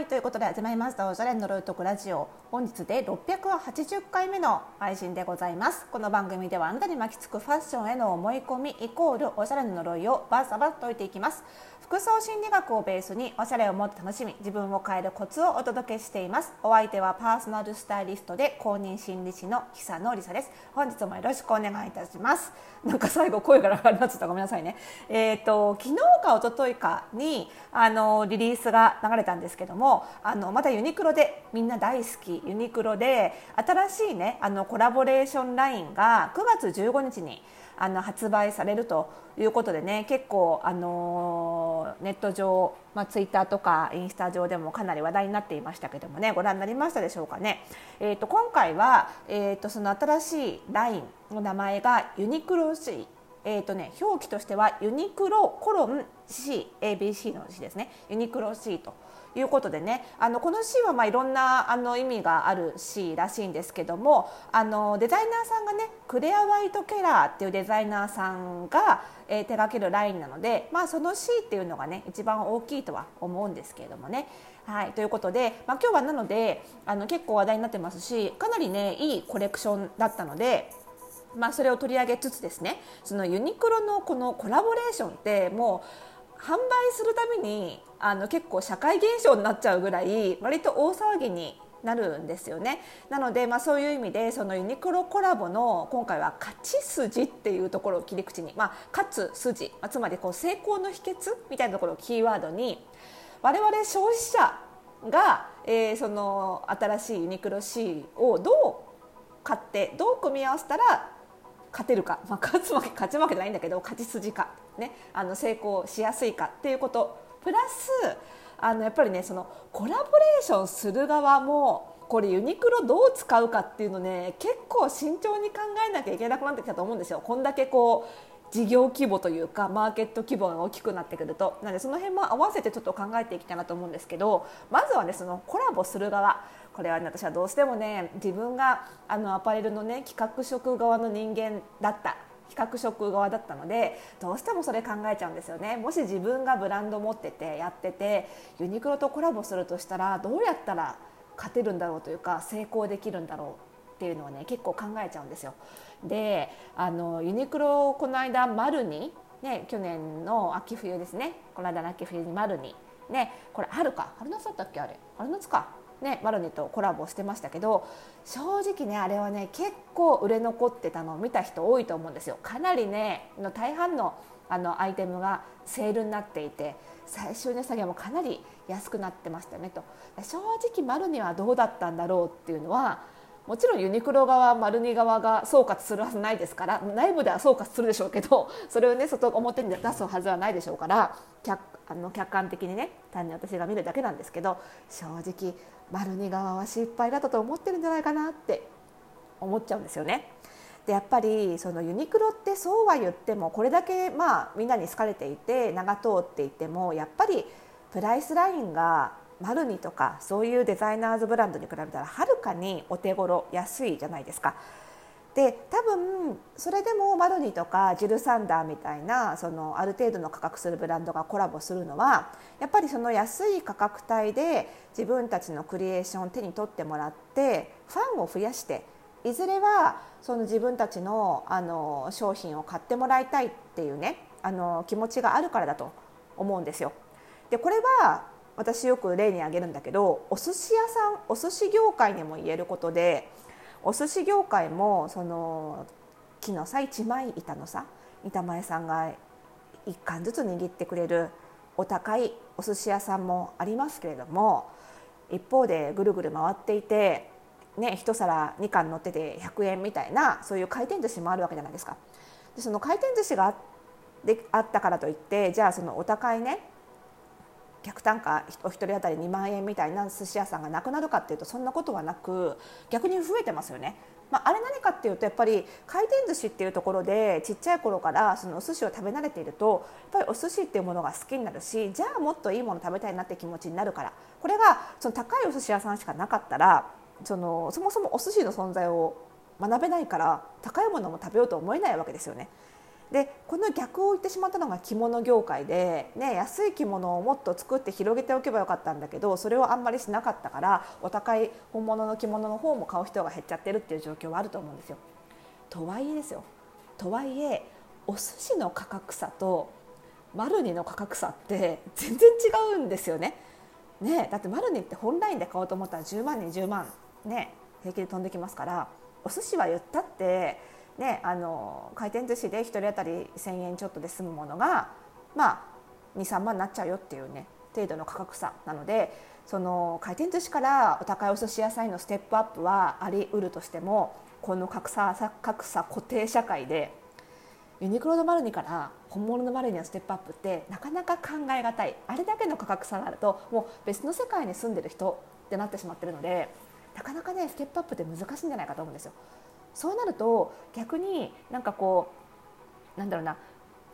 はいということで始まりましたおしゃれの呪いとくラジオ。本日で680回目の配信でございます。この番組ではあなたに巻きつくファッションへの思い込みイコールおしゃれの呪いをバサバッと解いていきます。服装心理学をベースにおしゃれをもっと楽しみ自分を変えるコツをお届けしています。お相手はパーソナルスタイリストで公認心理師の久野里沙です。本日もよろしくお願いいたします。なんか最後声が長くなっちゃった。ごめんなさいね。えっ、ー、と昨日か一昨日かにあのリリースが流れたんですけどもあのまたユニクロでみんな大好きユニクロで新しいねあのコラボレーションラインが9月15日にあの発売されるということでね結構あのネット上、まあ、ツイッターとかインスタ上でもかなり話題になっていましたけどもねご覧になりましたでしょうかね。えーと、今回は、えーと、その新しいラインの名前がユニクロ C えーとね、表記としてはユニクロコロン CABC の C ですねユニクロ C ということでねあのこの C はまあいろんなあの意味がある C らしいんですけどもあのデザイナーさんがねクレア・ワイト・ケラーっていうデザイナーさんが、えー、手掛けるラインなので、まあ、その C っていうのがね一番大きいとは思うんですけれどもね。はい、ということで、まあ、今日はなのであの結構話題になってますしかなりねいいコレクションだったので。まあ、それを取り上げつつですねそのユニクロのこのコラボレーションってもう販売するためにあの結構社会現象になっちゃうぐらい割と大騒ぎになるんですよね。なので、まあ、そういう意味でそのユニクロコラボの今回は勝ち筋っていうところを切り口に、まあ、勝つ筋、まあ、つまりこう成功の秘訣みたいなところをキーワードに我々消費者が、えー、その新しいユニクロ C をどう買ってどう組み合わせたら勝てるか、まあ、勝つわけ勝ち負けじゃないんだけど勝ち筋か、ね、あの成功しやすいかっていうこと。プラスあのやっぱりねそのコラボレーションする側もこれユニクロどう使うかっていうのね結構慎重に考えなきゃいけなくなってきたと思うんですよ。こんだけこう事業規模というかマーケット規模が大きくなってくると。なのでその辺も合わせてちょっと考えていきたいなと思うんですけどまずはねそのコラボする側。これは、ね、私はどうしてもね自分があのアパレルのね企画職側の人間だった。企画職側だったのでどうしてもそれ考えちゃうんですよね。もし自分がブランド持っててやっててユニクロとコラボするとしたらどうやったら勝てるんだろうというか成功できるんだろうっていうのはね結構考えちゃうんですよ。であのユニクロこの間丸にね去年の秋冬ですね。この間の秋冬に丸にねこれ春か。春夏だったっけあれ。春夏か。ね、マロニとコラボしてましたけど正直ねあれはね結構売れ残ってたのを見た人多いと思うんですよ。かなりねの大半のあのアイテムがセールになっていて最終値下げもかなり安くなってましたねと。正直マルニはどうだったんだろうっていうのはもちろんユニクロ側マルニ側が総括するはずないですから内部では総括するでしょうけどそれをね外表に出すはずはないでしょうから客あの客観的にね単に私が見るだけなんですけど正直マルニ側は失敗だったと思ってるんじゃないかなって思っちゃうんですよね。でやっぱりそのユニクロってそうは言ってもこれだけまあみんなに好かれていて長通っていてもやっぱりプライスラインがマルニとかそういうデザイナーズブランドに比べたらはるかにお手頃安いじゃないですか。で多分それでもマルニとかジル・サンダーみたいなそのある程度の価格するブランドがコラボするのはやっぱりその安い価格帯で自分たちのクリエーションを手に取ってもらってファンを増やしていずれはその自分たちのあの商品を買ってもらいたいっていうねあの気持ちがあるからだと思うんですよ。でこれは私よく例に挙げるんだけどお寿司屋さんお寿司業界にも言えることでお寿司業界もその木のさ一枚板のさ板前さんが1貫ずつ握ってくれるお高いお寿司屋さんもありますけれども一方でぐるぐる回っていて、ね、1皿2貫乗ってて100円みたいなそういう回転寿司もあるわけじゃないですか。でその回転寿司があったからといってじゃあそのお高いね客単価お一人当たり2万円みたいな寿司屋さんがなくなるかっていうとそんなことはなく逆に増えてますよね。まあ、あれ何かっていうとやっぱり回転寿司っていうところでちっちゃい頃からそのお寿司を食べ慣れているとやっぱりお寿司っていうものが好きになるしじゃあもっといいもの食べたいなって気持ちになるからこれがその高いお寿司屋さんしかなかったらそのそもそもお寿司の存在を学べないから高いものも食べようと思えないわけですよね。でこの逆を言ってしまったのが着物業界で、ね、安い着物をもっと作って広げておけばよかったんだけどそれをあんまりしなかったからお高い本物の着物の方も買う人が減っちゃってるっていう状況はあると思うんですよ。とはいえですよとはいえお寿司の価格差とマルニの価格差って全然違うんですよね。ねだってマルニって本ラインで買おうと思ったら10万20万ね平気で飛んできますからお寿司は言ったってね、あの回転寿司で1人当たり1,000円ちょっとで済むものが、まあ、23万になっちゃうよっていうね程度の価格差なのでその回転寿司からお高いお寿司屋さんへのステップアップはありうるとしてもこの格差格差固定社会でユニクロのマルニから本物のマルニのステップアップってなかなか考えがたいあれだけの価格差があるともう別の世界に住んでる人ってなってしまってるのでなかなかねステップアップって難しいんじゃないかと思うんですよ。そうなると逆になんかこうなんだろうな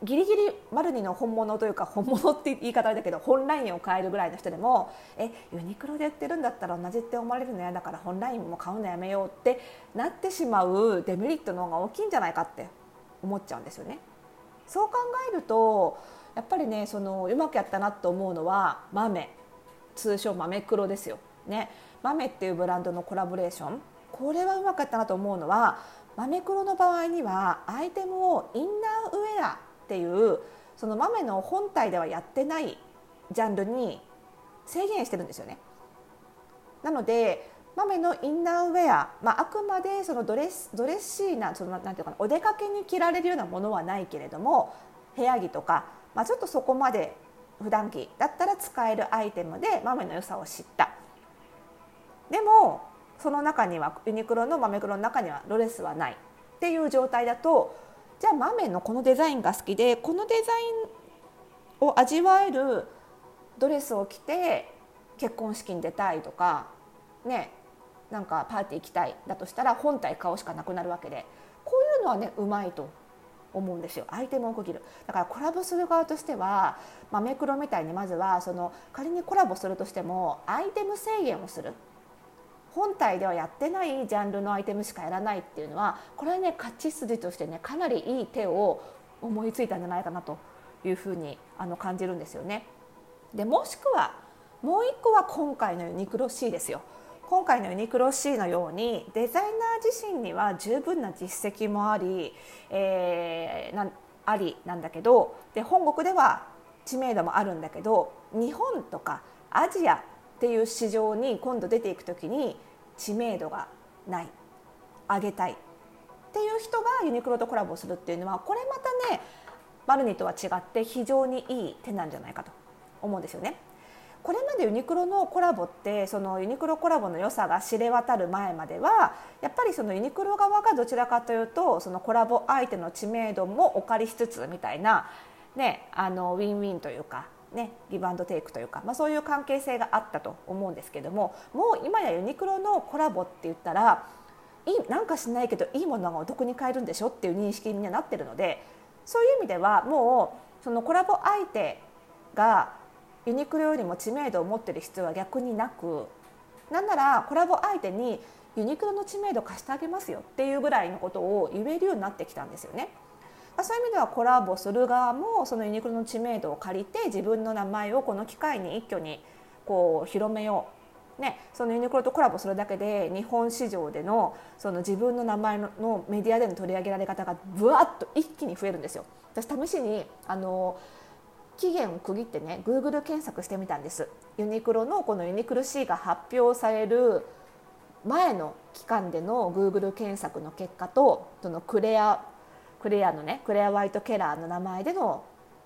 ギリギリマルニの本物というか本物って言い方だけど本ラインを買えるぐらいの人でもえユニクロで売ってるんだったら同じって思われるの嫌だから本ラインも買うのやめようってなってしまうデメリットの方が大きいんじゃないかって思っちゃうんですよね。そう考えるとやっぱりねそのうまくやったなと思うのは豆通称豆黒ですよ。ね、豆っていうブランドのコラボレーションこれはうまかったなと思うのは豆黒の場合にはアイテムをインナーウェアっていうその豆の本体ではやってないジャンルに制限してるんですよね。なので豆のインナーウェア、まあ、あくまでそのドレスドレッシーなそのなんていうかなお出かけに着られるようなものはないけれども部屋着とか、まあ、ちょっとそこまで普段着だったら使えるアイテムで豆の良さを知った。でもその中にはユニクロの豆黒の中にはロレスはないっていう状態だとじゃあ豆のこのデザインが好きでこのデザインを味わえるドレスを着て結婚式に出たいとかねなんかパーティー行きたいだとしたら本体買うしかなくなるわけでこういうのはねうまいと思うんですよ。アイテムを区切る。だからコラボする側としては豆黒みたいにまずはその仮にコラボするとしてもアイテム制限をする。本体ではやってないジャンルのアイテムしかやらないっていうのはこれはね勝ち筋としてねかなりいい手を思いついたんじゃないかなというふうにあの感じるんですよね。でもしくはもう一個は今回のユニクロ C ですよ。今回のユニクロ C のようにデザイナー自身には十分な実績もあり、えー、なありなんだけどで本国では知名度もあるんだけど日本とかアジアっていう市場に今度出ていく時に知名度がない上げたいっていう人がユニクロとコラボするっていうのはこれまたねマルニとは違って非常にいい手なんじゃないかと思うんですよね。これまでユニクロのコラボってそのユニクロコラボの良さが知れ渡る前まではやっぱりそのユニクロ側がどちらかというとそのコラボ相手の知名度もお借りしつつみたいな、ね、あのウィンウィンというかね、ギブアンドテイクというか、まあ、そういう関係性があったと思うんですけどももう今やユニクロのコラボって言ったらいいなんかしないけどいいものがお得に買えるんでしょっていう認識になってるのでそういう意味ではもうそのコラボ相手がユニクロよりも知名度を持ってる必要は逆になくなんならコラボ相手にユニクロの知名度貸してあげますよっていうぐらいのことを言えるようになってきたんですよね。まあ、そういう意味ではコラボする側もそのユニクロの知名度を借りて自分の名前をこの機会に一挙にこう広めようね、そのユニクロとコラボするだけで日本市場でのその自分の名前のメディアでの取り上げられ方がぶわっと一気に増えるんですよ。私試しにあの期限を区切ってね Google 検索してみたんですユニクロのこのユニクロ C が発表される前の期間での Google 検索の結果とそのクレアクレアのねクレア・ワイト・ケラーの名前での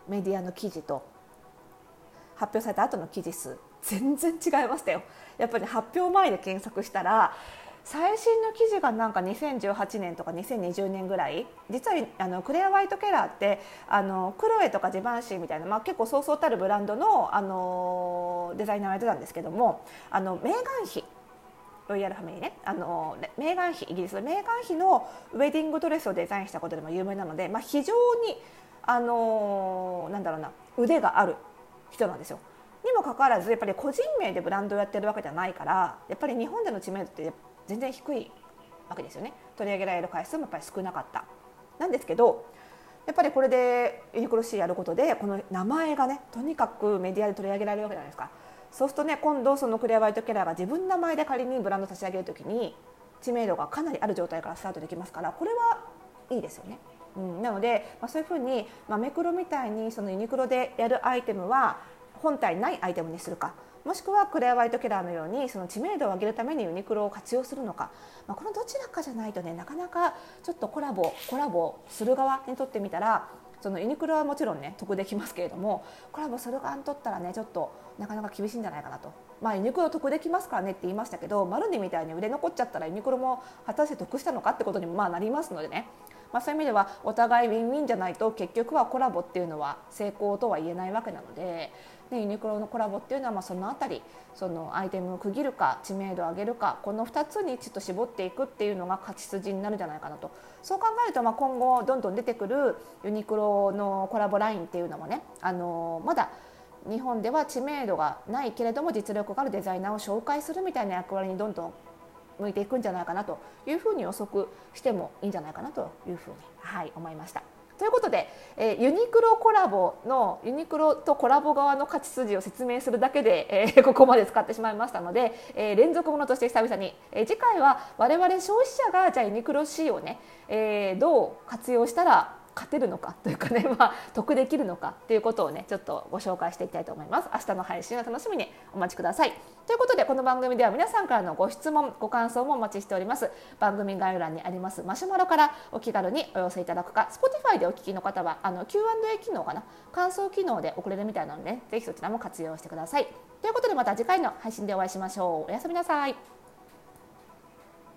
メディアの記事と発表された後の記事数全然違いましたよ。やっぱり、発表前で検索したら最新の記事がなんか2018年とか2020年ぐらい実はあのクレア・ワイト・ケラーってあのクロエとかジバンシーみたいな、まあ、結構そうそうたるブランドのあのデザイナーをやってたんですけどもあのメーガン妃ロイヤルファミリーねあのメーガン妃イギリスのメーガン妃のウェディングドレスをデザインしたことでも有名なので、まあ、非常にあのなんだろうな腕がある人なんですよ。にもかかわらずやっぱり個人名でブランドをやってるわけじゃないからやっぱり日本での知名度って全然低いわけですよね取り上げられる回数もやっぱり少なかった。なんですけどやっぱりこれでユニクロ C やることでこの名前がねとにかくメディアで取り上げられるわけじゃないですかそうするとね今度そのクレア・ワイト・ケラーが自分の名前で仮にブランド差し上げるときに知名度がかなりある状態からスタートできますからこれはいいですよね。うん、なので、まあ、そういうふうに、まあ、メクロみたいにそのユニクロでやるアイテムは本体ないアイテムにするかもしくはクレア・ワイト・ケラーのようにその知名度を上げるためにユニクロを活用するのか、まあ、このどちらかじゃないとねなかなかちょっとコラボコラボする側にとってみたらそのユニクロはもちろんね得できますけれどもコラボする側にとったらねちょっとなかなか厳しいんじゃないかなと。まあ、ユニクロ得できますからねって言いましたけどマルニみたいに売れ残っちゃったらユニクロも果たして得したのかってことにもまあなりますのでねまあ、そういう意味ではお互いウィンウィンじゃないと結局はコラボっていうのは成功とは言えないわけなのででユニクロのコラボっていうのはまあその辺りそのアイテムを区切るか知名度を上げるかこの2つにちょっと絞っていくっていうのが勝ち筋になるんじゃないかなと。そう考えるとまあ今後どんどん出てくるユニクロのコラボラインっていうのもねあのまだ日本では知名度がないけれども実力があるデザイナーを紹介するみたいな役割にどんどん向いていくんじゃないかなというふうに予測してもいいんじゃないかなというふうに、はい、思いました。ということで、えー、ユニクロコラボのユニクロとコラボ側の勝ち筋を説明するだけで、えー、ここまで使ってしまいましたので、えー、連続ものとして久々に、えー、次回は我々消費者がじゃあユニクロ C をね、えー、どう活用したら勝てるのかというかね、まあ、得できるのかということをねちょっとご紹介していきたいと思います。明日の配信を楽しみにお待ちください。ということでこの番組では皆さんからのご質問ご感想もお待ちしております。番組概要欄にありますマシュマロからお気軽にお寄せいただくか Spotify でお聞きの方はあの Q&A 機能かな？感想機能で送れるみたいなので、ね、ぜひそちらも活用してください。ということでまた次回の配信でお会いしましょう。おやすみなさい。